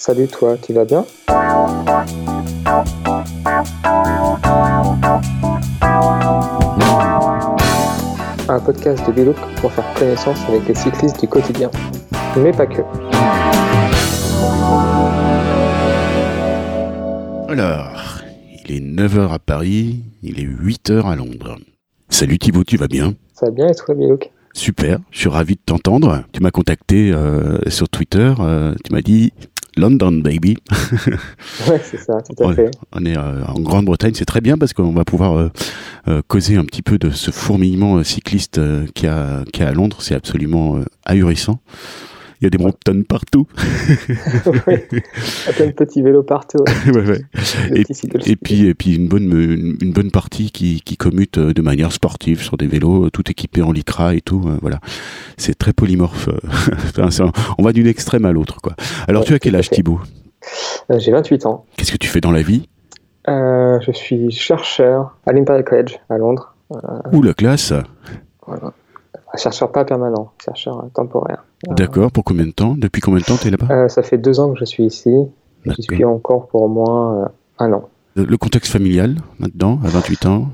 Salut toi, tu vas bien? Un podcast de Bilouk pour faire connaissance avec les cyclistes du quotidien. Mais pas que. Alors, il est 9h à Paris, il est 8h à Londres. Salut Thibaut, tu vas bien? Ça va bien et toi Bilouk? Super, je suis ravi de t'entendre. Tu m'as contacté euh, sur Twitter, euh, tu m'as dit London baby. ouais, c'est ça, tout à fait. On est euh, en Grande-Bretagne, c'est très bien parce qu'on va pouvoir causer un petit peu de ce fourmillement cycliste qui a, qui a à Londres, c'est absolument ahurissant. Il y a des montagnes partout. oui, plein de petits vélos partout. Ouais, ouais. Et, et, puis, et puis une bonne, une, bonne partie qui, qui commute euh, de manière sportive sur des vélos, euh, tout équipés en lycra et tout. Euh, voilà, c'est très polymorphe. on va d'une extrême à l'autre, quoi. Alors, tu as quel âge, Thibaut? J'ai 28 ans. Qu'est-ce que tu fais dans la vie? Euh, Je suis chercheur à l'Imperial College à Londres. Ouh, la classe Voilà. Chercheur pas permanent, chercheur temporaire. D'accord, pour combien de temps? Depuis combien de temps tu es là-bas? Euh, Ça fait deux ans que je suis ici. Je suis encore pour au moins euh, un an. Le, contexte familial, maintenant, à 28 ans?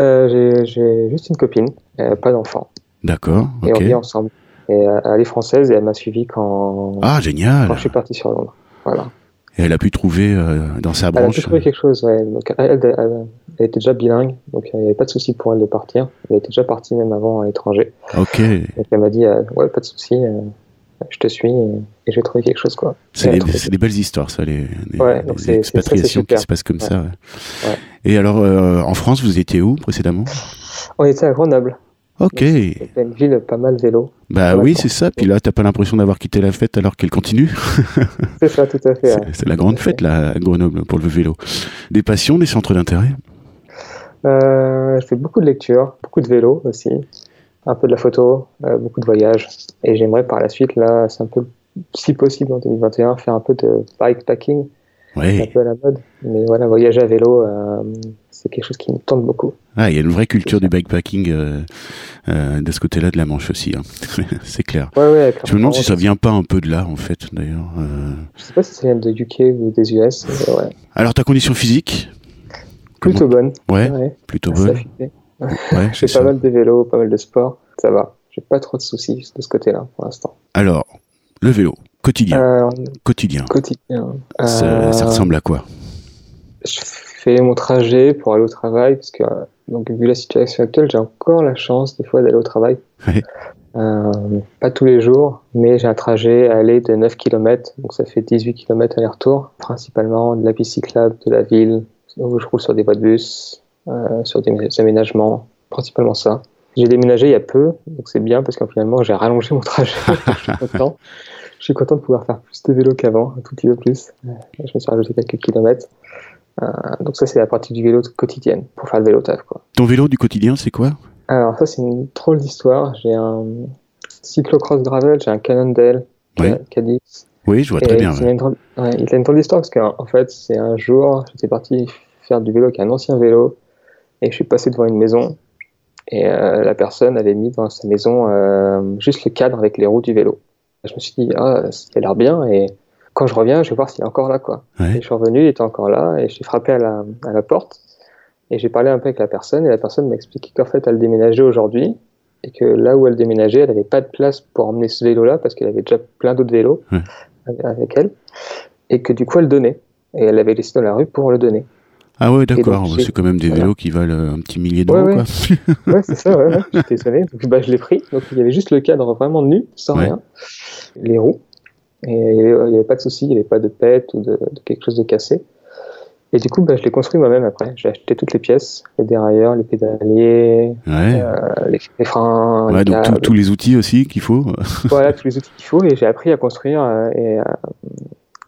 Euh, J'ai juste une copine, pas d'enfant. D'accord, ok. Et on vit ensemble. Et, elle est française et elle m'a suivi quand, ah, génial. quand je suis parti sur Londres. Voilà. Et elle a pu trouver dans sa branche. Elle a pu trouver quelque chose, ouais. elle, elle, était déjà bilingue, donc il n'y avait pas de souci pour elle de partir. Elle était déjà partie même avant à l'étranger. Ok. Donc elle m'a dit, ouais, pas de souci, je te suis et, j'ai trouvé quelque chose, quoi. C'est des, belles histoires, ça, les, les, ouais, les expatriations qui se passent comme ça. Et alors, en France, vous étiez où précédemment? On était à Grenoble. Ok. C'est une ville pas mal vélo. Bah oui, c'est ça. Puis là, t'as pas l'impression d'avoir quitté la fête alors qu'elle continue. c'est ça, tout à fait. C'est la grande fête, là, à Grenoble, pour le vélo. Des passions, des centres d'intérêt? Euh, Je fais beaucoup de lectures, beaucoup de vélo aussi, un peu de la photo, euh, beaucoup de voyages. Et j'aimerais par la suite, là, c'est un peu, si possible en 2021, faire un peu de bikepacking. C'est un peu à la mode. Mais voilà, voyager à vélo, euh, c'est quelque chose qui me tente beaucoup. Ah, il y a une vraie culture du bikepacking euh, euh, de ce côté-là de la Manche aussi. Hein. c'est clair. Ouais, ouais, Je me demande si ça vient pas un peu de là, en fait, d'ailleurs. Euh... Je sais pas si ça vient de UK ou des US. Ouais. Alors, ta condition physique? Plutôt bonne. Ouais, ouais. plutôt bonne. Ouais, J'ai pas mal de vélo, pas mal de sport. Ça va. J'ai pas trop de soucis de ce côté-là pour l'instant. Alors, le vélo, quotidien. Euh, quotidien. Quotidien. Ça, ça ressemble à quoi je fais mon trajet pour aller au travail parce que donc vu la situation actuelle, j'ai encore la chance des fois d'aller au travail. Euh, pas tous les jours, mais j'ai un trajet à aller de 9 km, donc ça fait 18 km aller-retour, principalement de la piste cyclable de la ville, où je roule sur des voies de bus, euh, sur des aménagements, principalement ça. J'ai déménagé il y a peu, donc c'est bien parce que finalement j'ai rallongé mon trajet. je suis content. Je suis content de pouvoir faire plus de vélo qu'avant, un tout petit peu plus. Je me suis rajouté quelques kilomètres. Euh, donc ça, c'est la partie du vélo quotidienne pour faire le vélo taf. Quoi. Ton vélo du quotidien, c'est quoi? Alors ça, c'est une drôle d'histoire. J'ai un cyclocross gravel, j'ai un Cannondale oui. Cadix. Oui, je vois très bien. Il, a une drôle, ouais, il a une drôle d'histoire parce qu'en en fait, c'est un jour, j'étais parti faire du vélo avec un ancien vélo et je suis passé devant une maison et euh, la personne avait mis dans sa maison euh, juste le cadre avec les roues du vélo. Je me suis dit, ah, ça a l'air bien et quand je reviens, je vais voir s'il est encore là. Quoi. Ouais. Et je suis revenu, il était encore là, et j'ai frappé à la, à la porte. Et j'ai parlé un peu avec la personne, et la personne m'a expliqué qu'en fait, elle déménageait aujourd'hui, et que là où elle déménageait, elle n'avait pas de place pour emmener ce vélo-là, parce qu'elle avait déjà plein d'autres vélos ouais. avec elle, et que du coup, elle donnait. Et elle l'avait laissé dans la rue pour le donner. Ah ouais, d'accord. C'est quand même des vélos qui valent un petit millier d'euros, ouais, ouais. c'est ça, ouais. J'étais étonné. Donc, bah, je l'ai pris. Donc, il y avait juste le cadre vraiment nu, sans rien. Les roues. Et il n'y avait, avait, pas de souci, il n'y avait pas de pète ou de, de, quelque chose de cassé. Et du coup, bah, je l'ai construit moi-même après. J'ai acheté toutes les pièces, les dérailleurs, les pédaliers, ouais. euh, les, les, freins. Ouais, les donc tous les outils aussi qu'il faut. voilà, tous les outils qu'il faut. Et j'ai appris à construire euh, et à,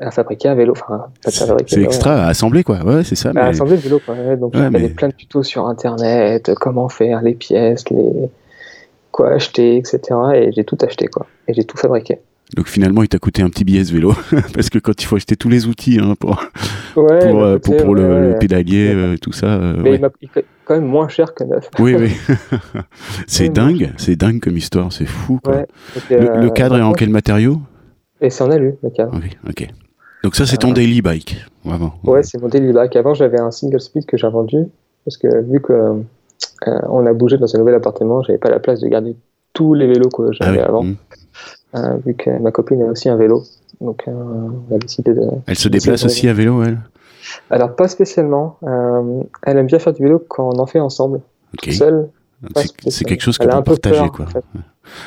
à, fabriquer un vélo. Enfin, c'est extra, à assembler quoi. Ouais, c'est ça. À assembler le vélo quoi. Ouais, donc, il y avait plein de tutos sur Internet, comment faire les pièces, les... quoi acheter, etc. Et j'ai tout acheté quoi. Et j'ai tout fabriqué. Donc finalement, il t'a coûté un petit billet ce vélo, parce que quand il faut acheter tous les outils hein, pour, ouais, pour, euh, pour, pour ouais, le, ouais, le, pédalier, euh, tout ça. Euh, Mais il m'a coûté quand même moins cher que neuf. Oui, oui. c'est dingue, c'est dingue comme histoire, c'est fou. Quoi. le, le, cadre est en quel matériau? Et c'est en alu, le cadre. Ok, ok. Donc ça, c'est ton daily bike, vraiment. Ouais, c'est mon daily bike. Avant, j'avais un single speed que j'ai vendu parce que vu que on a bougé dans un nouvel appartement, j'avais pas la place de garder tous les vélos que j'avais ah avant. Mmh. vu que ma copine a aussi un vélo, donc on a décidé de. Elle se déplace aussi à vélo, elle? Alors, pas spécialement. Euh, elle aime bien faire du vélo quand on en fait ensemble. Toute seule. C'est quelque chose que peut partager, quoi.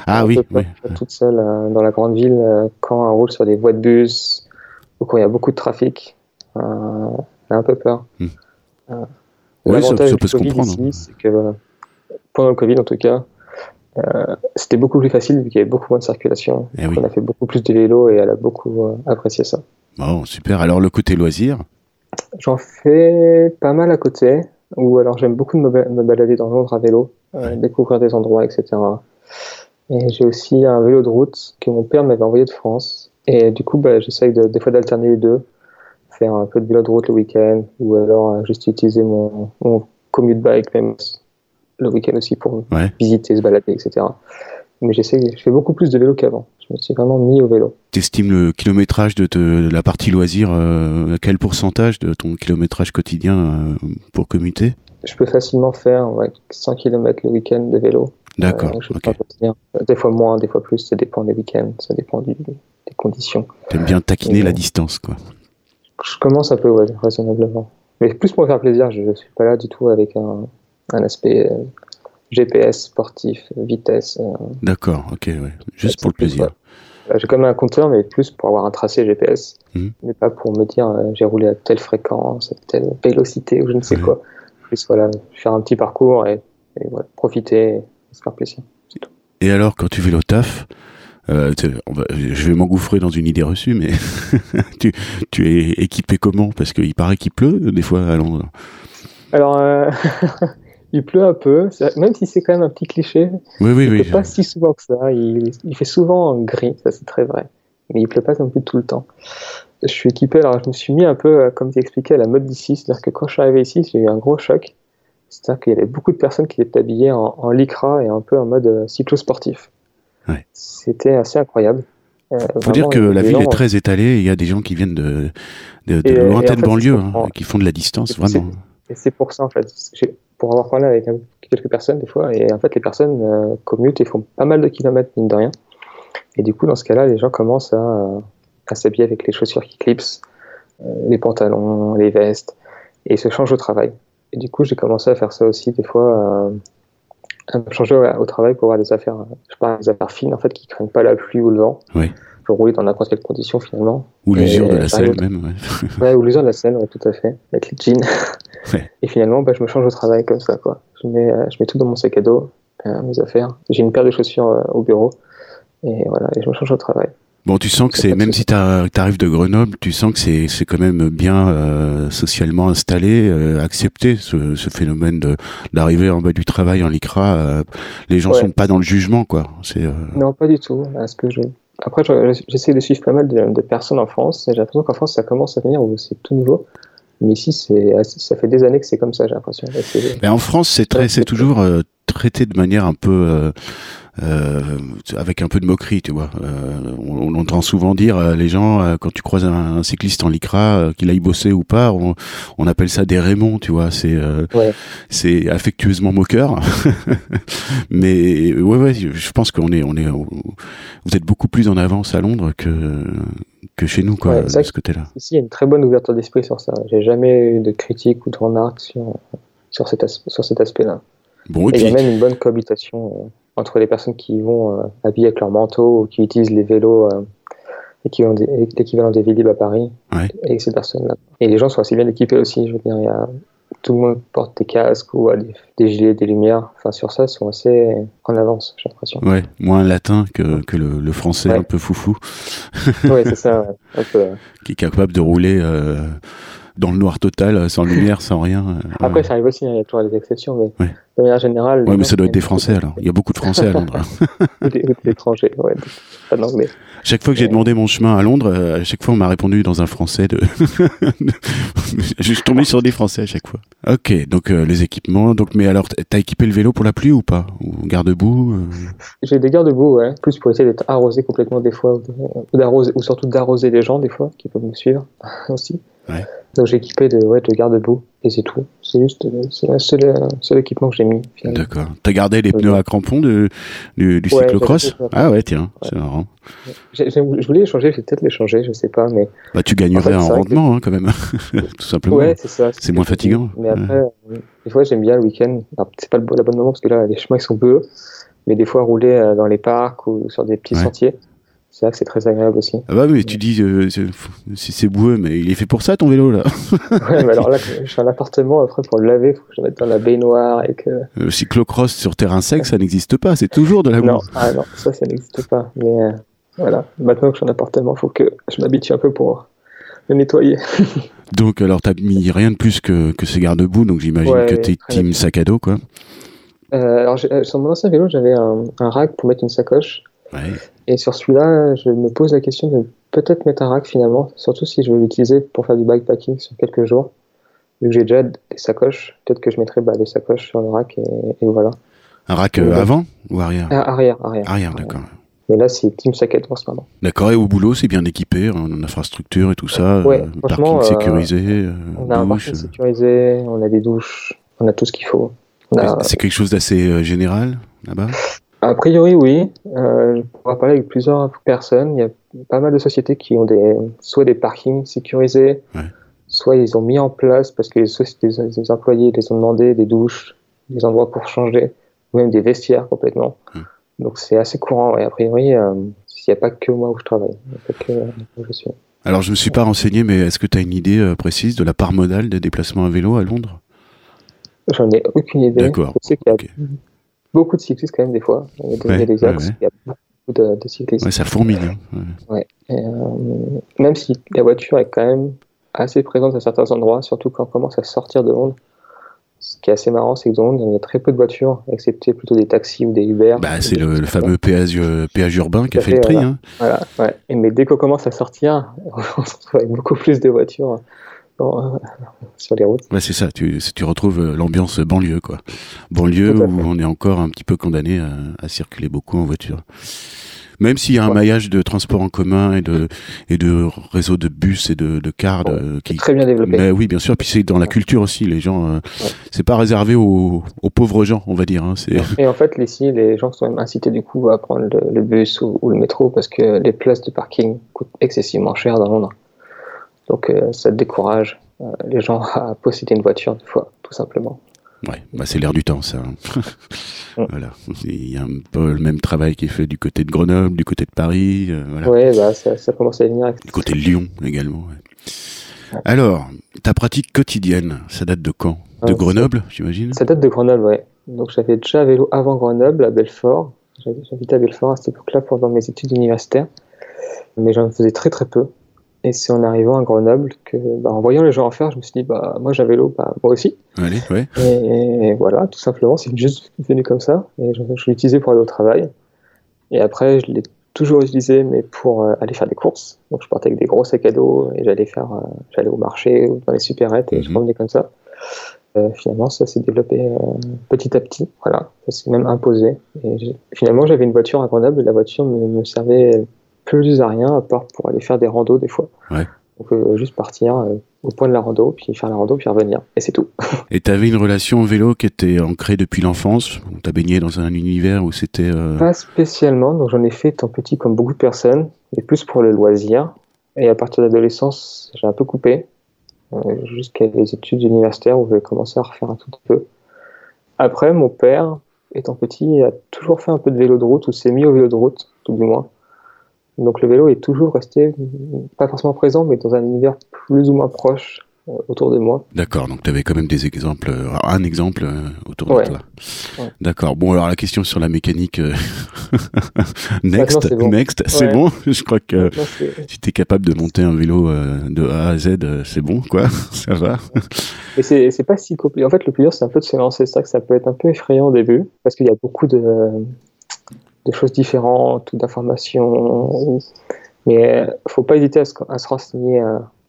Ah oui, oui. Toute seule euh, dans la grande ville, euh, quand on roule sur des voies de bus quand il y a beaucoup de trafic, elle a un peu peur. Hmm. oui, ça, peut se comprendre. c'est que pendant le Covid, en tout cas, c'était beaucoup plus facile vu qu'il y avait beaucoup moins de circulation. Eh on a fait beaucoup plus de vélo et elle a beaucoup apprécié ça. Bon, super. Alors, le côté loisir? J'en fais pas mal à côté, ou alors j'aime beaucoup me, me, balader dans Londres à vélo, euh, découvrir des endroits, etc. Et j'ai aussi un vélo de route que mon père m'avait envoyé de France. Et du coup, bah, j'essaye de, des fois d'alterner les deux, faire un peu de vélo de route le week-end, ou alors euh, juste utiliser mon, mon commute bike même le week-end aussi pour visiter, se balader, etc. Mais j'essaie, je fais beaucoup plus de vélo qu'avant. Je me suis vraiment mis au vélo. T'estimes le kilométrage de, la partie loisir, euh, quel pourcentage de ton kilométrage quotidien euh, pour commuter? Je peux facilement faire 100 km le week-end de vélo. D'accord. Euh, des fois moins, des fois plus, ça dépend des week-ends, ça dépend des conditions. T'aimes bien taquiner la distance, quoi. Je commence un peu, ouais, raisonnablement. Mais plus pour me faire plaisir, je ne suis pas là du tout avec un, un aspect GPS sportif, vitesse. Euh, D'accord, ok, ouais. juste pour le plaisir. J'ai quand même un compteur, mais plus pour avoir un tracé GPS, mhm. mais pas pour me dire euh, j'ai roulé à telle fréquence, à telle vélocité ou je ne sais quoi. Plus voilà, faire un petit parcours et, voilà, profiter, et se faire plaisir. Tout. Et alors, quand tu vélo taf, euh, je vais m'engouffrer dans une idée reçue, mais tu, tu, es équipé comment? Parce qu'il paraît qu'il pleut des fois à Londres. Alors, euh, il pleut un peu, même si c'est quand même un petit cliché. Oui, oui, il oui. pleut pas si souvent que ça. Il, fait souvent gris, ça c'est très vrai. Mais il pleut pas non plus tout le temps. Je suis équipé, alors je me suis mis un peu, euh, comme tu expliquais, à la mode d'ici. C'est-à-dire que quand je suis arrivé ici, j'ai eu un gros choc. C'est-à-dire qu'il y avait beaucoup de personnes qui étaient habillées en, en lycra et un peu en mode cyclo-sportif. Ouais. C'était assez incroyable. Il euh, faut dire que la ville est très étalée. Il y a des gens qui viennent de, de, de lointaines banlieues, hein, qui font de la distance, vraiment. Et c'est pour ça, en fait pour avoir parlé avec quelques personnes des fois, et en fait les personnes euh, commutent et font pas mal de kilomètres mine de rien. Et du coup dans ce cas-là, les gens commencent à, à s'habiller avec les chaussures qui clipsent, euh, les pantalons, les vestes, et ils se changent au travail. Et du coup j'ai commencé à faire ça aussi des fois, à me changer au, travail pour avoir des affaires, je parle des affaires fines en fait qui craignent pas la pluie ou le vent. Oui. Pour rouler dans n'importe quelle condition finalement. Ou l'usure de la selle même. Ouais, ouais ou l'usure de la selle, ouais, tout à fait, avec les jeans. Et finalement, bah, je me change au travail comme ça. Quoi. Je, mets, euh, je mets tout dans mon sac à dos, euh, mes affaires. J'ai une paire de chaussures euh, au bureau. Et voilà, et je me change au travail. Bon, tu sens que c'est, même si tu arrives de Grenoble, tu sens que c'est, c'est quand même bien socialement installé, accepté ce, ce, phénomène de, d'arriver en bas du travail en lycra. les gens sont pas dans le jugement, quoi. C'est, Non, pas du tout. ce que je... Après, j'essaie de suivre pas mal de, de personnes en France. Et j'ai l'impression qu'en France, ça commence à venir où c'est tout nouveau. Mais ici, c'est, ça fait des années que c'est comme ça, j'ai l'impression. Mais en France, c'est très, c'est toujours euh, traité de manière un peu, euh, euh, avec un peu de moquerie, tu vois. Euh, on, on, entend souvent dire euh, les gens quand tu croises un, cycliste en lycra, qu'il aille bosser ou pas, on, on, appelle ça des Raymond, tu vois. C'est, ouais. c'est affectueusement moqueur. Mais ouais, ouais, je pense qu'on est, on est, vous êtes beaucoup plus en avance à Londres que que chez nous, quoi, de ce côté-là. Ici, il y a une très bonne ouverture d'esprit sur ça. J'ai jamais eu de critique ou de remarques sur, sur cet, sur cet aspect-là. Bon, et, il y a même une bonne cohabitation euh, entre les personnes qui vont euh, habiller avec leur manteau ou qui utilisent les vélos euh, l'équivalent des Vélib à Paris ouais. et ces personnes-là. Et les gens sont assez bien équipés aussi. Je veux dire, il y a, tout le monde porte des casques ou des, des, gilets, des lumières. Enfin, sur ça, ils sont assez en avance, j'ai l'impression. Ouais, moins latin que, que le, le français ouais. un peu foufou. oui, c'est ça, un peu. Qui est capable de rouler. Euh, dans le noir total, sans lumière, sans rien. Euh, Après, ça arrive aussi, hein, il y a toujours des exceptions, mais ouais. de manière générale. Oui, mais ça doit être des Français alors. Il y a beaucoup de Français à Londres. des, des étrangers, ouais, pas d'anglais. Chaque fois que j'ai demandé mon chemin à Londres, à chaque fois on m'a répondu dans un français. De... je suis tombé sur des français à chaque fois. Ok, donc les équipements. Donc, mais alors, t'as équipé le vélo pour la pluie ou pas? Ou garde-boue J'ai des garde-boue, ouais. Plus pour essayer d'être arrosé complètement des fois, ou, d'arroser, ou surtout d'arroser les gens des fois qui peuvent me suivre aussi. Ouais. Donc j'ai équipé de, ouais, de garde-boue et c'est tout. C'est juste c'est le seul, équipement que j'ai mis. D'accord. T'as gardé les pneus à crampons de, du, du cyclocross Ah ouais, tiens, c'est marrant. je voulais les changer, je vais peut-être les changer, je sais pas, mais. Bah tu gagnerais en, rendement hein, quand même, tout simplement. Ouais, c'est ça. C'est moins fatigant. Mais après, des fois j'aime bien le week-end. C'est pas le, bonne moment parce que là les chemins ils sont bleus, mais des fois rouler euh, dans les parcs ou sur des petits sentiers c'est vrai que c'est très agréable aussi. Ah bah oui, tu dis, euh, c'est boueux, mais il est fait pour ça ton vélo là. ouais, mais alors là, je suis en appartement, après pour le laver, il faut que je le mette dans la baignoire et que. Le cyclocross sur terrain sec, ça n'existe pas, c'est toujours de la boue. Non, ah non, ça, ça n'existe pas. Mais euh, voilà, maintenant que je suis en appartement, il faut que je m'habitue un peu pour le nettoyer. donc, alors, t'as mis rien de plus que, que ces garde-boue, donc j'imagine que t'es team sac à dos, quoi. Euh, alors, sur mon ancien vélo, j'avais un, un rack pour mettre une sacoche. Et sur celui-là, je me pose la question de peut-être mettre un rack finalement, surtout si je veux l'utiliser pour faire du bikepacking sur quelques jours. Vu que j'ai déjà des sacoches, peut-être que je mettrai bah, des sacoches sur le rack et, voilà. Un rack euh, avant ou arrière? Ah, Arrière, arrière. Arrière, d'accord. Mais là, c'est Team Sacket en ce moment. D'accord, et au boulot, c'est bien équipé, en infrastructure et tout ça. Ouais, euh, parking sécurisé. Euh, on a un parking sécurisé, on a des douches, on a tout ce qu'il faut. C'est quelque chose d'assez général là-bas? A priori, oui. Euh, on va parler avec plusieurs personnes. Il y a pas mal de sociétés qui ont des, soit des parkings sécurisés, soit ils ont mis en place parce que les, employés les ont demandé des douches, des endroits pour changer, ou même des vestiaires complètement. Donc c'est assez courant. Et a priori, euh, il n'y a pas que moi où je travaille, pas que où je suis. Alors je ne me suis pas renseigné, mais est-ce que tu as une idée euh, précise de la part modale des déplacements à vélo à Londres? J'en ai aucune idée. D'accord beaucoup de cyclistes quand même des fois. Il y a des, axes, il y a beaucoup de, cyclistes. Ouais, ça fourmille. Hein. Et, euh, même si la voiture est quand même assez présente à certains endroits, surtout quand on commence à sortir de Londres. Ce qui est assez marrant, c'est que dans Londres, il y a très peu de voitures, excepté plutôt des taxis ou des Uber. Bah, c'est le, fameux péage, péage urbain qui a fait, le. Hein. Voilà, ouais. Et, mais dès qu'on commence à sortir, on se retrouve avec beaucoup plus de voitures sur les routes. c'est ça, tu, tu retrouves euh, l'ambiance banlieue, quoi. Banlieue où on est encore un petit peu condamné à, circuler beaucoup en voiture. Même s'il y a un maillage de transport en commun et de, et de réseau de bus et de, de cars qui très bien développé. Mais oui, bien sûr. Puis c'est dans la culture aussi. Les gens, euh, c'est pas réservé aux, aux, pauvres gens, on va dire. Hein, et en fait, ici, les gens sont même incités du coup à prendre le, bus ou, ou, le métro parce que les places de parking coûtent excessivement cher dans Londres. Donc euh, ça décourage euh, les gens à posséder une voiture des fois, tout simplement. Ouais, bah c'est l'air du temps, ça. Mm. voilà. Il y a un peu le même travail qui est fait du côté de Grenoble, du côté de Paris. Euh, voilà. Ouais, bah, ça, ça, commence à venir. Du côté de Lyon également. Alors, ta pratique quotidienne, ça date de quand? De Grenoble, j'imagine? Ça date de Grenoble, ouais. Donc j'avais déjà vélo avant Grenoble, à Belfort. J'habitais à Belfort à cette époque-là pendant mes études universitaires. Mais j'en faisais très très peu. Et c'est en arrivant à Grenoble que, bah, en voyant les gens en faire, je me suis dit, bah, moi j'avais l'eau, bah, moi aussi. Allez, ouais. et, voilà, tout simplement, c'est juste venu comme ça. Et je, je l'ai utilisé pour aller au travail. Et après, je l'ai toujours utilisé, mais pour euh, aller faire des courses. Donc je partais avec des gros sacs à dos et j'allais faire, euh, j'allais au marché ou dans les supérettes et je promenais mhm. comme ça. Euh, finalement, ça s'est développé petit à petit. Voilà, ça s'est même imposé. Et finalement, j'avais une voiture à Grenoble et la voiture me, me servait plus à rien à part pour aller faire des randos des fois. Donc euh, juste partir euh, au point de la rando, puis faire la rando, puis revenir. Et c'est tout. Et tu avais une relation au vélo qui était ancrée depuis l'enfance? Tu as baigné dans un univers où c'était... Euh, Pas spécialement, donc j'en ai fait tant petit comme beaucoup de personnes, mais plus pour le loisir. Et à partir de l'adolescence, j'ai un peu coupé, jusqu'à les études universitaires où j'ai commencé à refaire un tout petit peu. Après, mon père, étant petit, a toujours fait un peu de vélo de route, ou s'est mis au vélo de route, tout du moins. Donc le vélo est toujours resté, pas forcément présent, mais dans un univers plus ou moins proche euh, autour de moi. D'accord, donc tu avais quand même des exemples, euh, un exemple euh, autour de toi. D'accord, bon alors la question sur la mécanique, next, next, c'est bon, je crois que si tu es capable de monter un vélo de A à Z, c'est bon, quoi, ça va. Et c'est pas si compliqué, en fait le plus dur c'est un peu de se lancer, c'est ça que ça peut être un peu effrayant au début, parce qu'il y a beaucoup de de choses différentes ou d'informations. Mais faut pas hésiter à se, renseigner.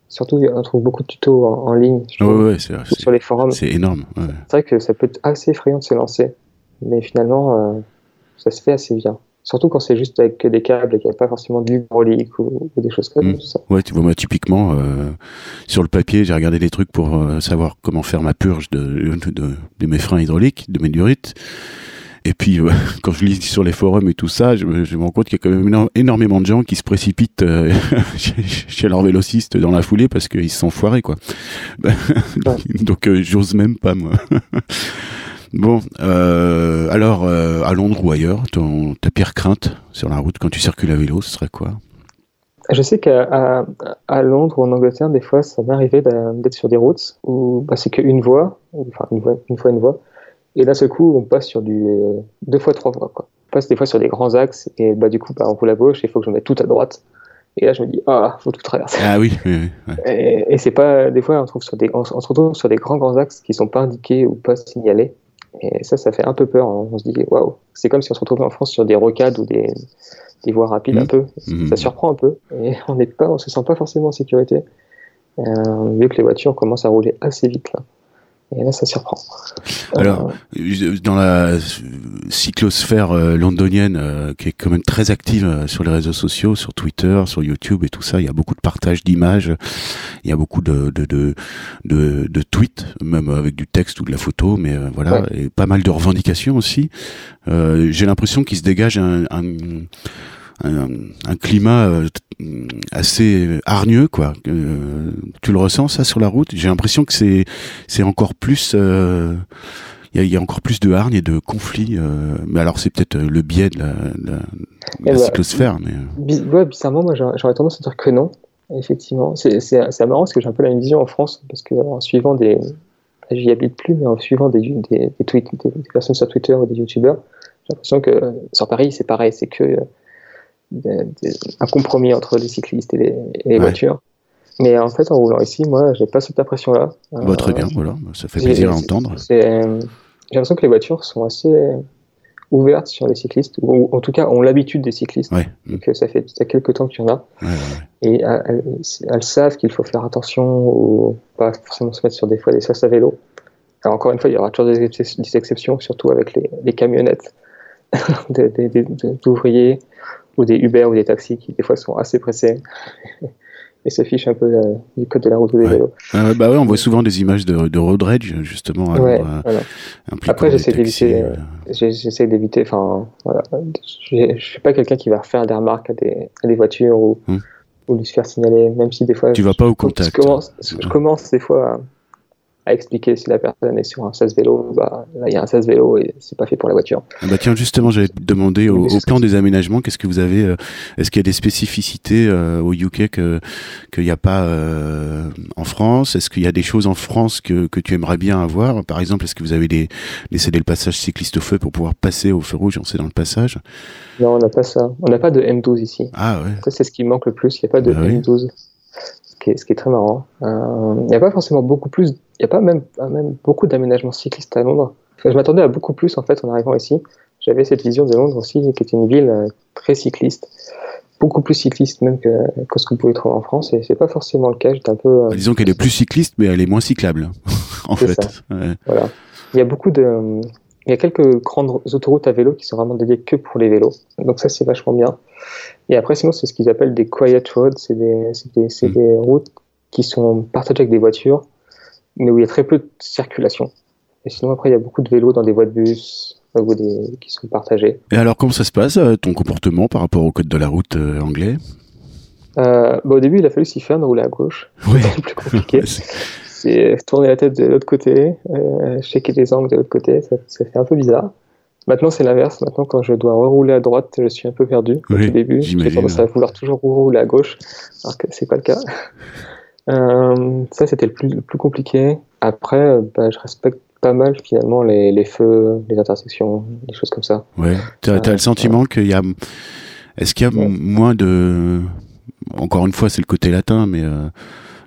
Surtout, on trouve beaucoup de tutos en, ligne sur les forums. C'est énorme. C'est vrai que ça peut être assez effrayant de se lancer, mais finalement, ça se fait assez bien. Surtout quand c'est juste avec des câbles et qu'il n'y a pas forcément de l'hydraulique ou, ou, des choses comme mmh. ça. Ouais, tu vois, moi, typiquement, euh, sur le papier, j'ai regardé des trucs pour euh, savoir comment faire ma purge de, de, mes freins hydrauliques, de mes durites. Et puis, euh, quand je lis sur les forums et tout ça, je me, je me rends compte qu'il y a quand même énormément de gens qui se précipitent chez, chez, leur vélociste dans la foulée parce qu'ils se sont foirés, quoi. Donc, j'ose même pas, moi. Bon, euh, alors euh, à Londres ou ailleurs, ton, ta pire crainte sur la route quand tu circules à vélo, ce serait quoi? Je sais qu'à à, Londres ou en Angleterre, des fois, ça m'est arrivé d'être sur des routes où bah, c'est qu'une voie, enfin une voie, une fois une voie, et d'un seul coup, on passe sur du deux fois trois voies. Quoi. On passe des fois sur des grands axes et bah du coup, bah, on roule à gauche, il faut que je mette tout à droite. Et là, je me dis, ah, faut tout traverser. Ah oui, oui, oui Et, c'est pas, des fois, on, trouve sur des, on, se retrouve sur des grands, grands axes qui sont pas indiqués ou pas signalés. Et ça, ça fait un peu peur. Hein. On se dit, waouh, c'est comme si on se retrouvait en France sur des rocades ou des, des voies rapides un mmh. peu. Mmh. Ça surprend un peu. Et on n'est pas, on se sent pas forcément en sécurité. Euh, vu que les voitures commencent à rouler assez vite là. Et là, ça surprend. Alors, euh, dans la cyclosphère euh, londonienne, euh, qui est quand même très active sur les réseaux sociaux, sur Twitter, sur YouTube et tout ça, il y a beaucoup de partage d'images, il y a beaucoup de, de, de, de, de tweets, même avec du texte ou de la photo, mais voilà, et pas mal de revendications aussi. J'ai l'impression qu'il se dégage un, un un, un, climat euh, assez hargneux quoi. Euh, tu le ressens ça sur la route? J'ai l'impression que c'est c'est encore plus euh, il y, a, encore plus de hargne et de conflits. mais alors c'est peut-être le biais de la, de la, eh bah, cyclosphère. Mais... Ouais, bizarrement, moi j'aurais tendance à dire que non. Effectivement, c'est marrant parce que j'ai un peu la même vision en France parce que en suivant des, j'y habite plus, mais en suivant des, des, des tweets, des, personnes sur Twitter ou des youtubeurs, j'ai l'impression que sur Paris c'est pareil, c'est que un compromis entre les cyclistes et les, voitures. Mais en fait, en roulant ici, moi, j'ai pas cette impression-là. Bah, très bien, voilà, ça fait plaisir à entendre. J'ai l'impression que les voitures sont assez ouvertes sur les cyclistes, ou en tout cas ont l'habitude des cyclistes. Ouais. Donc, ça fait quelques temps qu'il y en a. et elles, savent qu'il faut faire attention ou pas forcément se mettre sur des fois des sas à vélo. Alors, encore une fois, il y aura toujours des, exceptions, surtout avec les, les camionnettes d'ouvriers ou des Uber ou des taxis qui des fois sont assez pressés et se fichent un peu euh, du code de la route ou des vélos. Euh, bah ouais, on voit souvent des images de, de road rage justement. Ouais, euh, Après, j'essaie d'éviter. J'essaie d'éviter. Enfin, voilà. Je, je suis pas quelqu'un qui va refaire des remarques à des, à des voitures ou, hum. ou lui se faire signaler, même si des fois. Tu vas pas au contact. Je commence, je commence des fois. À, à expliquer si la personne est sur un sas vélo, bah, là il y a un sas vélo et c'est pas fait pour la voiture. Ah bah tiens, justement, j'allais te demander au, plan des aménagements, qu'est-ce que vous avez euh, Est-ce qu'il y a des spécificités euh, au UK que qu'il n'y a pas euh, en France? Est-ce qu'il y a des choses en France que, que tu aimerais bien avoir? Par exemple, est-ce que vous avez des, cédé le passage cycliste au feu pour pouvoir passer au feu rouge On sait dans le passage? Non, on n'a pas ça. On n'a pas de M12 ici. Ah ouais. Ça, c'est ce qui manque le plus. Il n'y a pas de bah M12 ce qui est très marrant. Il n'y a pas forcément beaucoup plus, n'y a pas même, même beaucoup d'aménagements cyclistes à Londres. je m'attendais à beaucoup plus en fait en arrivant ici. J'avais cette vision de Londres aussi, qui était une ville euh, très cycliste, beaucoup plus cycliste même que, ce que vous pouvez trouver en France, et c'est pas forcément le cas. J'étais un peu. Euh, bah, disons qu'elle est plus cycliste, mais elle est moins cyclable, en fait. Voilà. Il y a beaucoup de, il y a quelques grandes autoroutes à vélo qui sont vraiment dédiées que pour les vélos. Donc ça, c'est vachement bien. Et après, sinon, c'est ce qu'ils appellent des quiet roads. C'est des, des, hmm. des, routes qui sont partagées avec des voitures, mais où il y a très peu de circulation. Et sinon, après, il y a beaucoup de vélos dans des voies de bus ou des, qui sont partagés. Et alors, comment ça se passe, euh, ton comportement par rapport au code de la route euh, anglais? Euh, bah, Au début, il a fallu s'y faire de rouler à gauche. Oui. C'est plus compliqué. c'est tourner la tête de l'autre côté, euh, checker les angles de l'autre côté, ça, ça, fait un peu bizarre. Maintenant, c'est l'inverse. Maintenant, quand je dois rerouler à droite, je suis un peu perdu. au début, j'ai tendance à vouloir toujours rouler à gauche, alors que c'est pas le cas. Euh, ça, c'était le plus, le plus compliqué. Après, bah, je respecte pas mal finalement les, les, feux, les intersections, des choses comme ça. Ouais. Tu as, le euh, sentiment qu'il y a. Est-ce qu'il y a moins de. Encore une fois, c'est le côté latin, mais. Euh,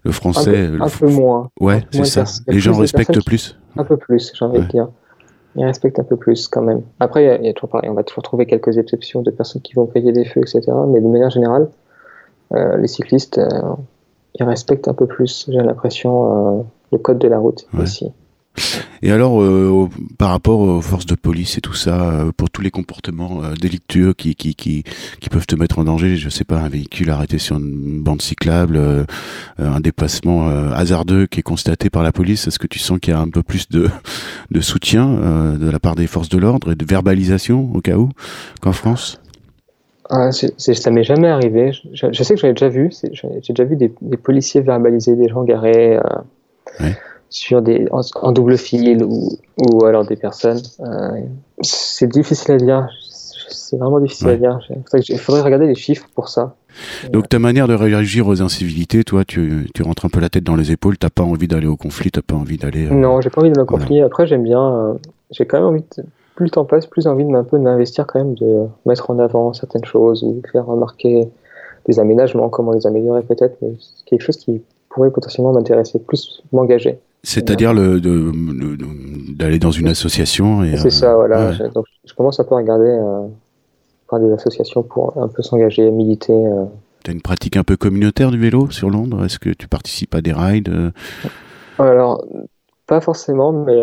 le français. Un peu, moins. Ouais, c'est ça. Les gens respectent plus. Un peu plus, j'ai envie de dire. ils respectent un peu plus quand même. Après, il y, a toujours pareil, on va toujours trouver quelques exceptions de personnes qui vont payer des feux, etc. Mais de manière générale, euh, les cyclistes, euh, ils respectent un peu plus, j'ai l'impression, euh, le code de la route ici. Et alors, euh, par rapport aux forces de police et tout ça, euh, pour tous les comportements euh, délictueux qui, qui, qui, qui, peuvent te mettre en danger, je sais pas, un véhicule arrêté sur une bande cyclable, un déplacement hasardeux qui est constaté par la police, est-ce que tu sens qu'il y a un peu plus de, de soutien de la part des forces de l'ordre et de verbalisation au cas où qu'en France? Ah, ça m'est jamais arrivé. Je, sais que j'avais déjà vu. J'ai déjà vu des, des, policiers verbaliser des gens garés. Ouais sur des, en, double fil ou, ou, alors des personnes. Euh, c'est difficile à dire. C'est vraiment difficile à dire. Il faudrait regarder les chiffres pour ça. Donc ta manière de réagir aux incivilités, toi, tu, tu rentres un peu la tête dans les épaules. T'as pas envie d'aller au conflit, t'as pas envie d'aller. Euh, non, j'ai pas envie d'aller au conflit. Après, j'aime bien. Euh, j'ai quand même envie. De, plus le temps passe, plus envie de un peu m'investir quand même, de mettre en avant certaines choses ou faire remarquer des aménagements, comment les améliorer peut-être, mais c'est quelque chose qui pourrait potentiellement m'intéresser, plus m'engager. C'est-à-dire le, d'aller dans une association et. C'est ça, euh, voilà. Je, donc, je commence un peu à regarder euh, par des associations pour un peu s'engager, militer. Euh. Tu as une pratique un peu communautaire du vélo sur Londres? Est-ce que tu participes à des rides euh? Alors, pas forcément, mais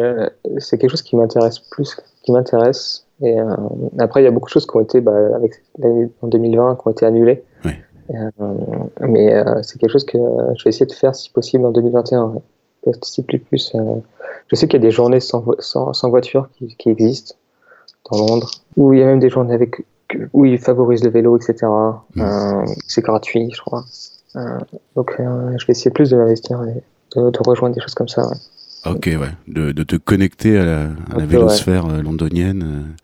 c'est quelque chose qui m'intéresse plus, qui m'intéresse. Et après, il y a beaucoup de choses qui ont été, bah, avec en 2020, qui ont été annulées. Oui. mais c'est quelque chose que je vais essayer de faire si possible en 2021 participer plus. Euh, je sais qu'il y a des journées sans, sans, voiture qui, qui, existent dans Londres, où il y a même des journées avec où ils favorisent le vélo, etc. Mmh. Euh, c'est gratuit, je crois. Euh, donc, je vais essayer plus de m'investir et de, rejoindre des choses comme ça. Ok, ouais, de, de, te connecter à la, à la vélosphère londonienne.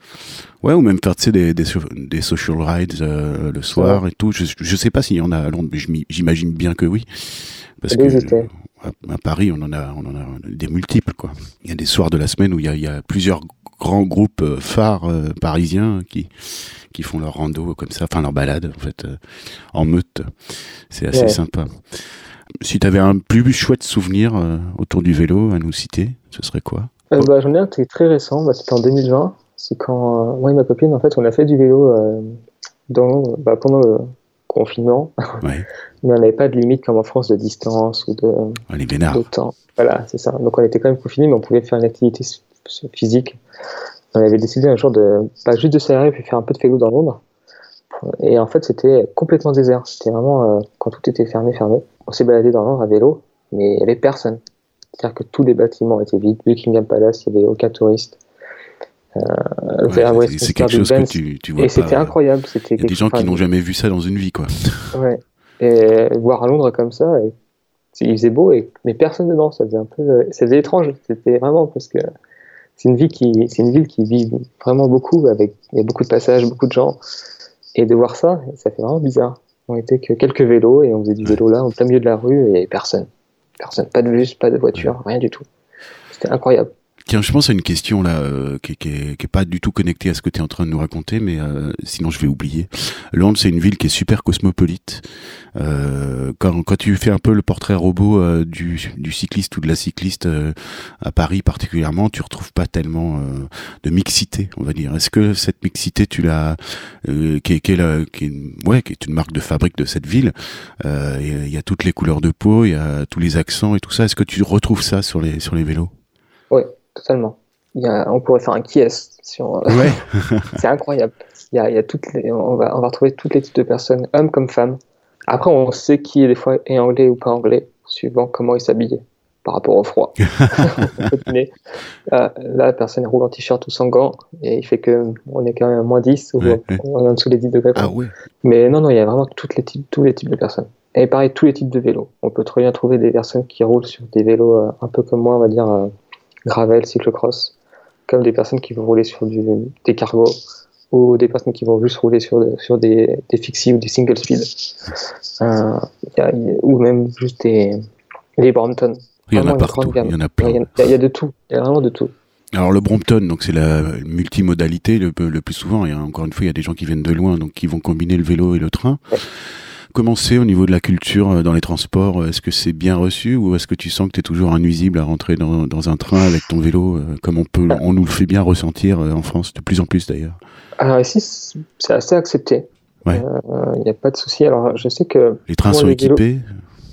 Ouais, ou même faire des, des, des social rides le soir et tout. Je, je sais pas s'il y en a à Londres, mais j'imagine bien que oui. Parce que, à, Paris, on en a, on en a des multiples, quoi. Il y a des soirs de la semaine où il y a, il y a plusieurs grands groupes euh, phares euh, parisiens qui qui font leur rando comme ça, enfin leur balade en fait euh, en meute. C'est assez sympa. Si tu avais un plus chouette souvenir autour du vélo à nous citer, ce serait quoi bah, J'en ai un qui est très récent, bah, c'était en 2020. C'est quand moi et ma copine, en fait, on a fait du vélo dans, bah, pendant le confinement. Ouais. mais on n'avait pas de limite comme en France de distance ou de, ah, de temps. Voilà, c'est ça. Donc on était quand même confinés, mais on pouvait faire une activité physique. On avait décidé un jour de pas juste de s'aérer puis faire un peu de vélo dans Londres. Et en fait, c'était complètement désert. C'était vraiment euh, quand tout était fermé, fermé. On s'est baladé dans Londres à vélo, mais il n'y avait personne. C'est-à-dire que tous les bâtiments étaient vides. Buckingham Palace, il n'y avait aucun touriste. Euh, c'est quelque chose que tu, tu vois Et c'était incroyable. Il y a des gens qui n'ont jamais vu ça dans une vie, quoi. Ouais. Et voir à Londres comme ça, et, il faisait beau, et, mais personne dedans, ça faisait un peu, ça faisait étrange. C'était vraiment parce que c'est une vie qui, c'est une ville qui vit vraiment beaucoup, avec il y a beaucoup de passages, beaucoup de gens, et de voir ça, ça fait vraiment bizarre. On était que quelques vélos et on faisait du vélo là, en plein milieu de la rue, et personne, personne, pas de bus, pas de voiture, rien du tout. C'était incroyable. Tiens, je pense à une question là euh, qui, qui, est, qui, est, pas du tout connectée à ce que tu es en train de nous raconter, mais euh, sinon je vais oublier. Londres, c'est une ville qui est super cosmopolite. Euh, quand, quand tu fais un peu le portrait robot euh, du, du, cycliste ou de la cycliste euh, à Paris particulièrement, tu retrouves pas tellement de mixité, on va dire. Est-ce que cette mixité, tu l'as, qui, est, qui, est la, qui, est, ouais, qui est une marque de fabrique de cette ville Il y a toutes les couleurs de peau, il y a tous les accents et tout ça. Est-ce que tu retrouves ça sur les sur les vélos? Oui totalement. Il y a, on pourrait faire un qui est sur. Euh, ouais. c'est incroyable. Il y a, il y a toutes les, on va, on va retrouver tous les types de personnes, hommes comme femmes. Après, on sait qui des fois est anglais ou pas anglais, suivant comment il s'habille par rapport au froid. là, là, la personne roule en t-shirt ou sans gants et il fait que on est quand même à moins 10 ou on est en dessous des 10 degrés. Ah, ouais. Mais non, non, il y a vraiment toutes les types, tous les types de personnes. Et pareil, tous les types de vélos. On peut très bien trouver des personnes qui roulent sur des vélos euh, un peu comme moi, on va dire, euh, gravel, cyclocross, comme des personnes qui vont rouler sur du, des cargos ou des personnes qui vont juste rouler sur, sur des, des fixie ou des single speed, euh, ou même juste des, des Brompton. Il y en a partout, il y en a plein. Il y, a de tout, il y a vraiment de tout. Alors le Brompton, donc c'est la multimodalité le, le, plus souvent. A, encore une fois, il y a des gens qui viennent de loin, donc qui vont combiner le vélo et le train. Comment c'est au niveau de la culture euh, dans les transports Est-ce que c'est bien reçu ou est-ce que tu sens que tu es toujours un nuisible à rentrer dans, dans, un train avec ton vélo, comme on, peut, on nous le fait bien ressentir en France, de plus en plus d'ailleurs? Alors ici, c'est assez accepté. Il ouais. n'y a pas de souci. Alors je sais que... Les trains sont équipés?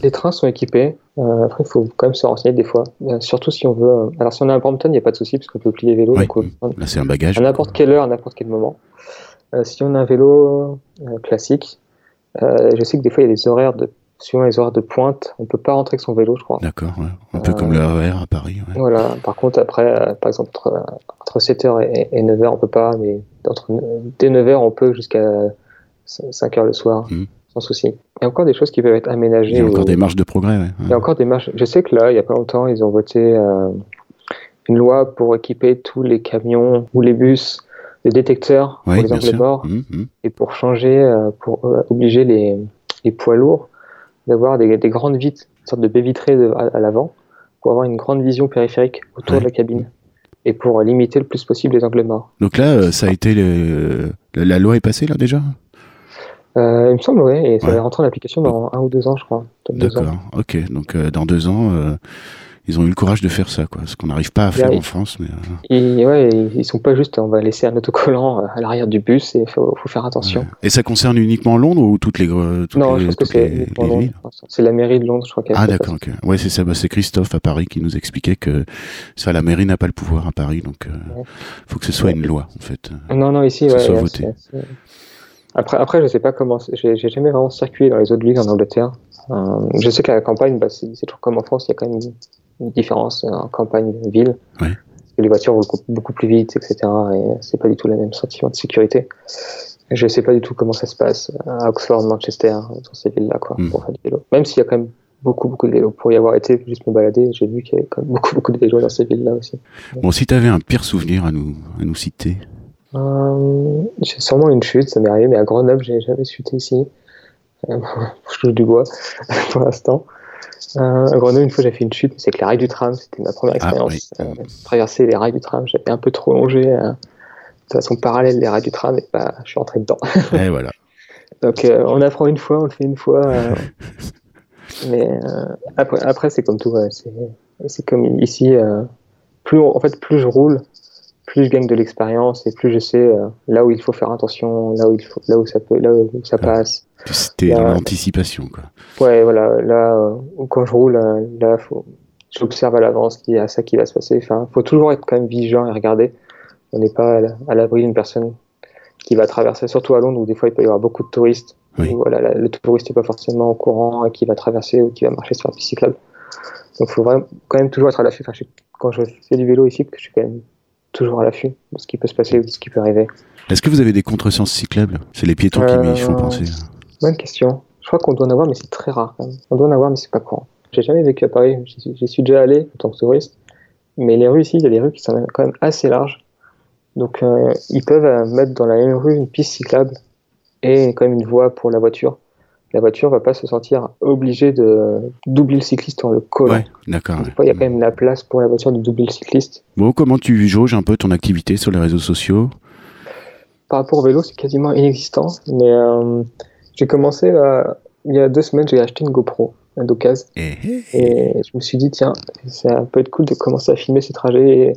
Les trains sont équipés. Euh, après, il faut quand même se renseigner des fois. Euh, surtout si on veut. Euh, alors, si on est à Brampton, il n'y a pas de souci parce qu'on peut plier vélo. donc, Là, c'est un bagage. À n'importe quelle heure, à n'importe quel moment. si on a un vélo classique, je sais que des fois, il y a des horaires de. Suivant les horaires de pointe, on peut pas rentrer avec son vélo, je crois. D'accord, un peu comme le RER à Paris. Voilà. Par contre, après, par exemple, entre, 7h et, 9h, on peut pas, mais entre, dès 9h, on peut jusqu'à 5h le soir. Mmh sans souci. Il y a encore des choses qui peuvent être aménagées. Il y a encore des marges de progrès. Il y a encore des marges. Je sais que là, il n'y a pas longtemps, ils ont voté euh, une loi pour équiper tous les camions ou les bus de détecteurs pour les angles morts mmh, mmh. et pour changer, euh, pour euh, obliger les, les, poids lourds d'avoir des, des, grandes vitres, une sorte de baie vitrée à, l'avant, pour avoir une grande vision périphérique autour de la cabine et pour limiter le plus possible les angles morts. Donc là, ça a été la loi est passée là déjà? Euh, il me semble, oui, et ça va rentrer en application dans un ou deux ans, je crois. D'accord, ok. Donc euh, dans deux ans, euh, ils ont eu le courage de faire ça, quoi. Ce qu'on n'arrive pas à faire en France. Mais, et, ouais, ils sont pas juste, on va laisser un autocollant à l'arrière du bus et il faut, faire attention. Et ça concerne uniquement Londres ou toutes les toutes Non, je pense que c'est C'est la mairie de Londres, je crois. Ah d'accord, ok. Ouais, c'est ça. Bah, c'est Christophe à Paris qui nous expliquait que ça, la mairie n'a pas le pouvoir à Paris, donc il faut que ce soit une loi, en fait. Non, non, ici, que ce soit voté. Après, après, je sais pas comment. J'ai jamais vraiment circulé dans les autres villes en Angleterre. Euh, je sais qu'à la campagne, bah, c'est toujours comme en France, il y a quand même une, différence en campagne-ville. Ouais. Les voitures roulent beaucoup plus vite, etc. Et c'est pas du tout le même sentiment de sécurité. Je sais pas du tout comment ça se passe à Oxford, Manchester, dans ces villes-là, quoi, mm. pour faire du vélo. Même s'il y a quand même beaucoup, beaucoup de vélos. Pour y avoir été, juste me balader, j'ai vu qu'il y avait quand même beaucoup, beaucoup de vélos dans ces villes-là aussi. Bon, si tu avais un pire souvenir à nous, à nous citer euh, j'ai sûrement une chute, ça m'est arrivé, mais à Grenoble, j'ai jamais chuté ici. Euh, je touche du bois pour l'instant. Euh, Grenoble, une fois, j'ai fait une chute, c'est que les rails du tram, c'était ma première ah, expérience. Euh, traverser les rails du tram, j'avais un peu trop longé de façon parallèle les rails du tram et bah, je suis rentré dedans. Et voilà. Donc, on apprend une fois, on le fait une fois. mais après, après c'est comme tout, c'est comme ici. plus, en fait, plus je roule, plus je gagne de l'expérience et plus je sais euh, là où il faut faire attention, là où il faut, là où ça peut, là où ça passe. C'était dans l'anticipation, quoi. Ouais, voilà. Là, euh, quand je roule, euh, là, faut, j'observe à l'avance qu'il y a ça qui va se passer. Enfin, faut toujours être quand même vigilant et regarder. On n'est pas à l'abri d'une personne qui va traverser, surtout à Londres où des fois il peut y avoir beaucoup de touristes. voilà, le touriste n'est pas forcément au courant et qui va traverser ou qui va marcher sur un piste cyclable. Donc, il faut vraiment, quand même toujours être à l'affût. Enfin, quand je fais du vélo ici, je suis quand même toujours à l'affût de ce qui peut se passer ou de ce qui peut arriver. Est-ce que vous avez des contresens cyclables? C'est les piétons qui m'y font penser. Bonne question. Je crois qu'on doit en avoir, mais c'est très rare. On doit en avoir, mais c'est pas courant. J'ai jamais vécu à Paris. J'y suis déjà allé en tant que touriste. Mais les rues ici, il y a des rues qui sont quand même assez larges. Donc, euh, ils peuvent euh, mettre dans la même rue une piste cyclable et quand même une voie pour la voiture la voiture va pas se sentir obligée de doubler le cycliste en le collant. Ouais, d'accord. il y a quand même la place pour la voiture de doubler le cycliste. Bon, comment tu jauges un peu ton activité sur les réseaux sociaux? Par rapport au vélo, c'est quasiment inexistant. Mais euh, j'ai commencé, il y a deux semaines, j'ai acheté une GoPro d'occasion. Et, et je me suis dit, tiens, ça peut être cool de commencer à filmer ces trajets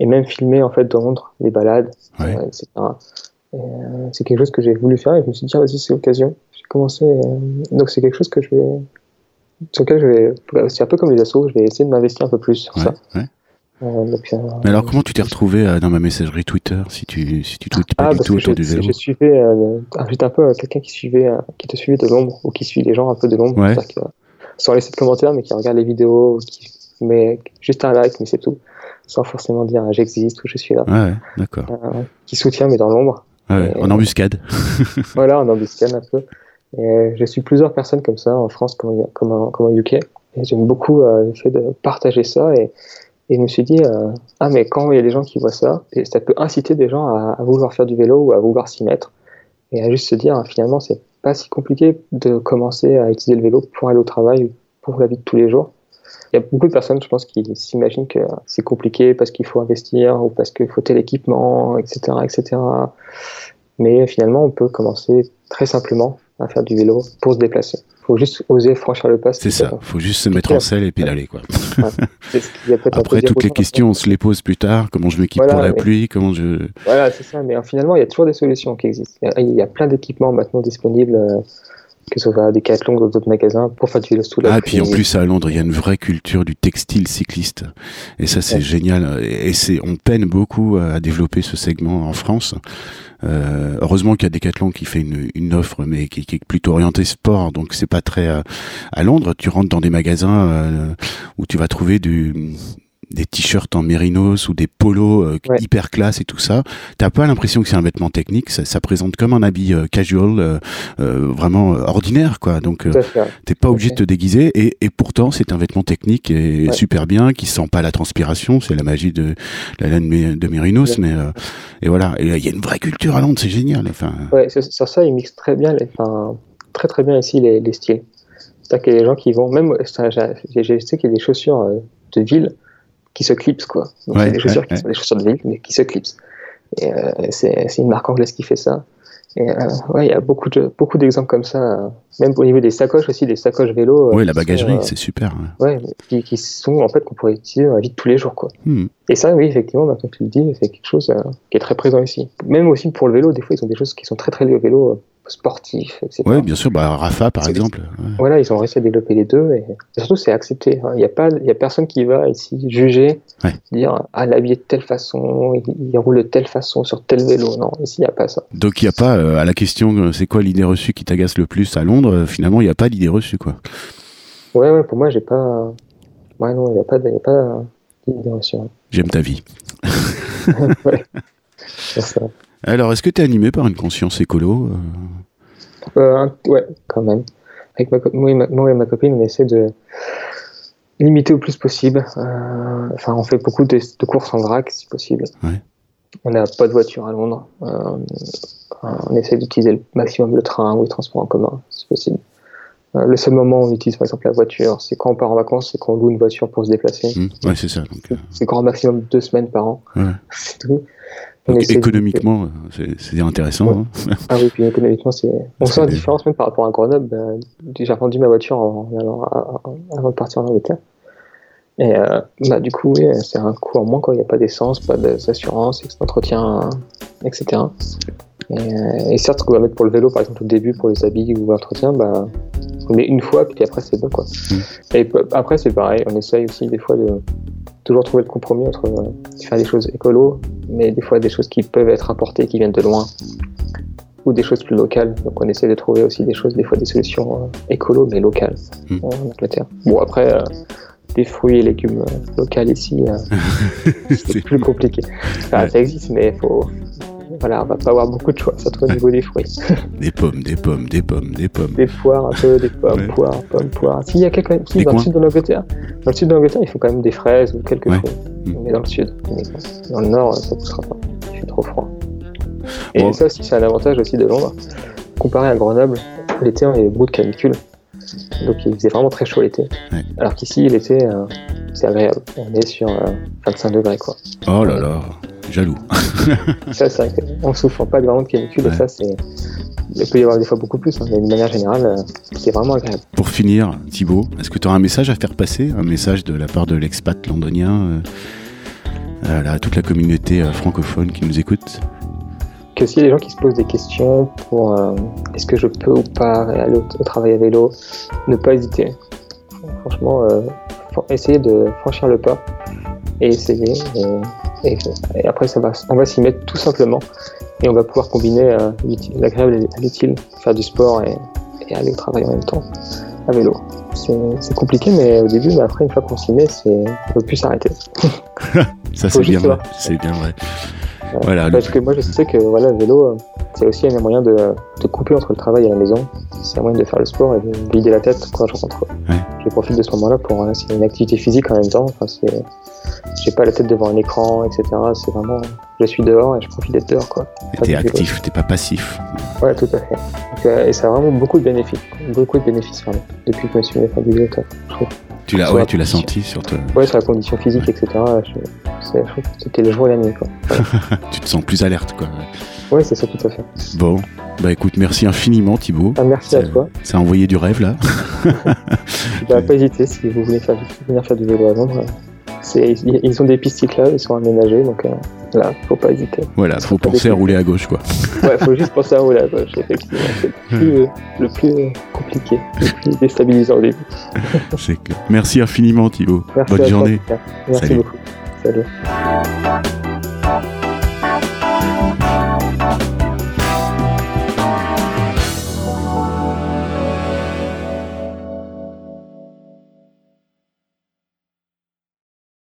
et, même filmer en fait dans Londres, les balades, ouais. etc. Euh, c'est quelque chose que j'ai voulu faire et je me suis dit, tiens, vas-y, c'est l'occasion. Euh, donc c'est quelque chose que je vais, sur lequel je vais, c'est un peu comme les assos, je vais essayer de m'investir un peu plus sur ça. Euh, euh, Mais alors comment tu t'es retrouvé dans ma messagerie Twitter si tu si tu tweets pas ah, du tout autour du vélo? Je suivais un peu quelqu'un qui suivait qui te suivait de l'ombre ou qui suit les gens un peu de l'ombre, sans laisser de commentaires mais qui regarde les vidéos, qui met juste un like mais c'est tout, sans forcément dire j'existe ou je suis là. Ouais, d'accord. qui soutient mais dans l'ombre. en embuscade. voilà, en embuscade un peu. Et je suis plusieurs personnes comme ça en France comme, comme, comme au UK. Et j'aime beaucoup euh, le fait de partager ça. Et, et je me suis dit, euh, ah, mais quand il y a des gens qui voient ça, et ça peut inciter des gens à, à vouloir faire du vélo ou à vouloir s'y mettre. Et à juste se dire, finalement, c'est pas si compliqué de commencer à utiliser le vélo pour aller au travail ou pour la vie de tous les jours. Il y a beaucoup de personnes, je pense, qui s'imaginent que c'est compliqué parce qu'il faut investir ou parce qu'il faut tel équipement, etc., etc. Mais finalement, on peut commencer très simplement à faire du vélo pour se déplacer. Il faut juste oser franchir le pas. C'est ça, il faut juste se mettre en selle et pédaler. Quoi. Après, toutes les questions, on se les pose plus tard. Comment je m'équipe pour la pluie? Comment je... Voilà, c'est ça. Mais finalement, il y a toujours des solutions qui existent. Il y a, plein d'équipements maintenant disponibles. Euh, que ce soit des Decathlon ou d'autres magasins pour faire du vélo sous la Ah, puis en plus à Londres, il y a une vraie culture du textile cycliste. Et ça, c'est génial. Et c'est, on peine beaucoup à développer ce segment en France. Euh, heureusement qu'il y a Decathlon qui fait une, une offre, mais qui, qui, est plutôt orientée sport, donc c'est pas très euh, à Londres. Tu rentres dans des magasins euh, où tu vas trouver du des t-shirts en mérinos ou des polos euh, hyper classe et tout ça, t'as pas l'impression que c'est un vêtement technique, ça, présente comme un habit euh, casual, euh, vraiment ordinaire quoi. Donc t'es pas obligé de te déguiser et, et pourtant c'est un vêtement technique et super bien, qui sent pas la transpiration, c'est la magie de la laine de mérinos, mais et voilà, il y a une vraie culture à Londres, c'est génial. Enfin. Ouais, sur ça ils mixent très bien, les, enfin, très très bien ici les, les styles. C'est-à-dire qu'il y a des gens qui vont, même, je sais qu'il y a des chaussures de ville qui se clipsent, quoi. Donc, c'est des chaussures qui sont des chaussures de ville, mais qui se clipsent. Et euh, c'est une marque anglaise qui fait ça. Et euh, ouais, il y a beaucoup de beaucoup d'exemples comme ça, même au niveau des sacoches aussi, des sacoches vélo. Euh, oui, la bagagerie, c'est super. Ouais, qui, qui, sont en fait qu'on pourrait utiliser dans la vie de tous les jours, quoi. Hmm. Et ça, oui, effectivement, maintenant que tu le dis, c'est quelque chose qui est très présent ici. Même aussi pour le vélo, des fois, ils ont des choses qui sont très très liées au vélo sportifs, etc. Oui, bien sûr. Bah, Rafa, par exemple. Voilà, ils ont réussi à développer les deux. Et, surtout, c'est accepté. Il n'y a, pas, il y a personne qui va ici juger, dire Ah, l'habiller de telle façon, il, roule de telle façon sur tel vélo. Non, ici, il n'y a pas ça. Donc, il n'y a pas, euh, à la question, euh, c'est quoi l'idée reçue qui t'agace le plus à Londres euh, Finalement, il n'y a pas d'idée reçue, quoi. Ouais, ouais, pour moi, j'ai pas. Ouais, non, il n'y a pas, d'idée reçue. J'aime ta vie. ouais, c'est ça. Alors, est-ce que tu es animé par une conscience écolo euh... euh ouais, quand même. Avec ma, moi, et ma, copine, on essaie de limiter au plus possible. Euh, enfin, on fait beaucoup de, courses en vrac, si possible. Ouais. On n'a pas de voiture à Londres. Euh, on essaie d'utiliser le maximum le train ou le transport en commun, si possible. le seul moment où on utilise par exemple la voiture, c'est quand on part en vacances, c'est quand on loue une voiture pour se déplacer. Mmh. ouais, c'est ça. C'est quand maximum deux semaines par an. Ouais. C'est tout économiquement, c'est intéressant. Hein. Ah oui, puis économiquement, c'est. On sent la différence même par rapport à Grenoble. Ben, j'ai vendu ma voiture avant de partir en Angleterre. Et euh, bah, du coup, oui, c'est un coût en moins quand il n'y a pas d'essence, pas d'assurance, d'entretien, etc. Et, euh, et certes, ce qu'on va mettre pour le vélo, par exemple, au début, pour les habits ou l'entretien, bah, on met une fois, puis après, c'est bon. Quoi. Mm. Et après, c'est pareil, on essaye aussi des fois de toujours trouver le compromis entre euh, faire des choses écolo, mais des fois des choses qui peuvent être importées, qui viennent de loin, ou des choses plus locales. Donc on essaie de trouver aussi des choses, des fois des solutions euh, écolo, mais locales hmm. en Angleterre. Bon après, euh, des fruits et légumes locaux ici, c'est plus compliqué. Ça existe, mais il faut, voilà, on va pas avoir beaucoup de choix, surtout au niveau des fruits. des pommes, des pommes, des pommes, des pommes. Des poires, un peu, des pommes, poires, pommes, poires. S'il y a quelques, si, dans le sud de l'Angleterre, dans le sud de l'Angleterre, il faut quand même des fraises ou quelques fruits. Hmm. Mais dans le sud, dans le nord, ça poussera pas. Il fait trop froid. Et ça aussi, c'est un avantage aussi de Londres. Comparé à Grenoble, l'été, on avait beaucoup de canicule. Donc il faisait vraiment très chaud l'été. Alors qu'ici, l'été, euh, c'est agréable. On est sur 25 euh, degrés, quoi. Oh là là jaloux. ça, c'est vrai qu'on souffre pas vraiment de canicule et ça, c'est. Il peut y avoir des fois beaucoup plus, hein, mais de manière générale, euh, c'est vraiment agréable. Pour finir, Thibaut, est-ce que tu as un message à faire passer Un message de la part de l'expat londonien euh, à toute la communauté euh, francophone qui nous écoute? Que s'il y a des gens qui se posent des questions pour est-ce que je peux ou pas aller au, travail à vélo, ne pas hésiter. Franchement, essayer de franchir le pas et essayer. Et, après, ça va, on va s'y mettre tout simplement. Et on va pouvoir combiner euh, l'agréable et l'utile, faire du sport et, aller au travail en même temps, à vélo. C'est compliqué, mais au début, mais après, une fois qu'on s'y met, on ne peut plus s'arrêter. ça, c'est bien, vrai. C'est bien vrai. Voilà, parce que moi, je sais que voilà, le vélo, c'est aussi un moyen de, de, couper entre le travail et la maison. C'est un moyen de faire le sport et de vider la tête quand je rentre. Je profite de ce moment-là pour une activité physique en même temps. Enfin, c'est j'ai pas la tête devant un écran, etc. C'est vraiment, je suis dehors et je profite d'être dehors, quoi. T'es actif, t'es pas passif. Ouais, tout à fait. Euh, et ça a vraiment beaucoup de bénéfices, beaucoup de bénéfices, depuis que je me suis mis à faire du vélo, Tu l'as, ouais, tu l'as senti sur toi. Ouais, sur la condition physique, etc. C'était le jour et la nuit, quoi. tu te sens plus alerte, quoi. Ouais, c'est ça, tout à fait. Bon, bah écoute, merci infiniment, Thibaut. Ah, merci à toi. Ça a envoyé du rêve, là. bah, pas hésiter si vous voulez faire, venir faire du vélo à Londres. Ils ont des pistes cyclables, ils sont aménagés, donc euh, là, faut pas hésiter. Voilà, faut penser à rouler à gauche, quoi. Ouais, faut juste penser à rouler à gauche, effectivement. C'est le, le plus, euh, compliqué, le plus déstabilisant au début. C'est. Merci infiniment, Thibaut. Merci Bonne journée. Merci beaucoup. Salut.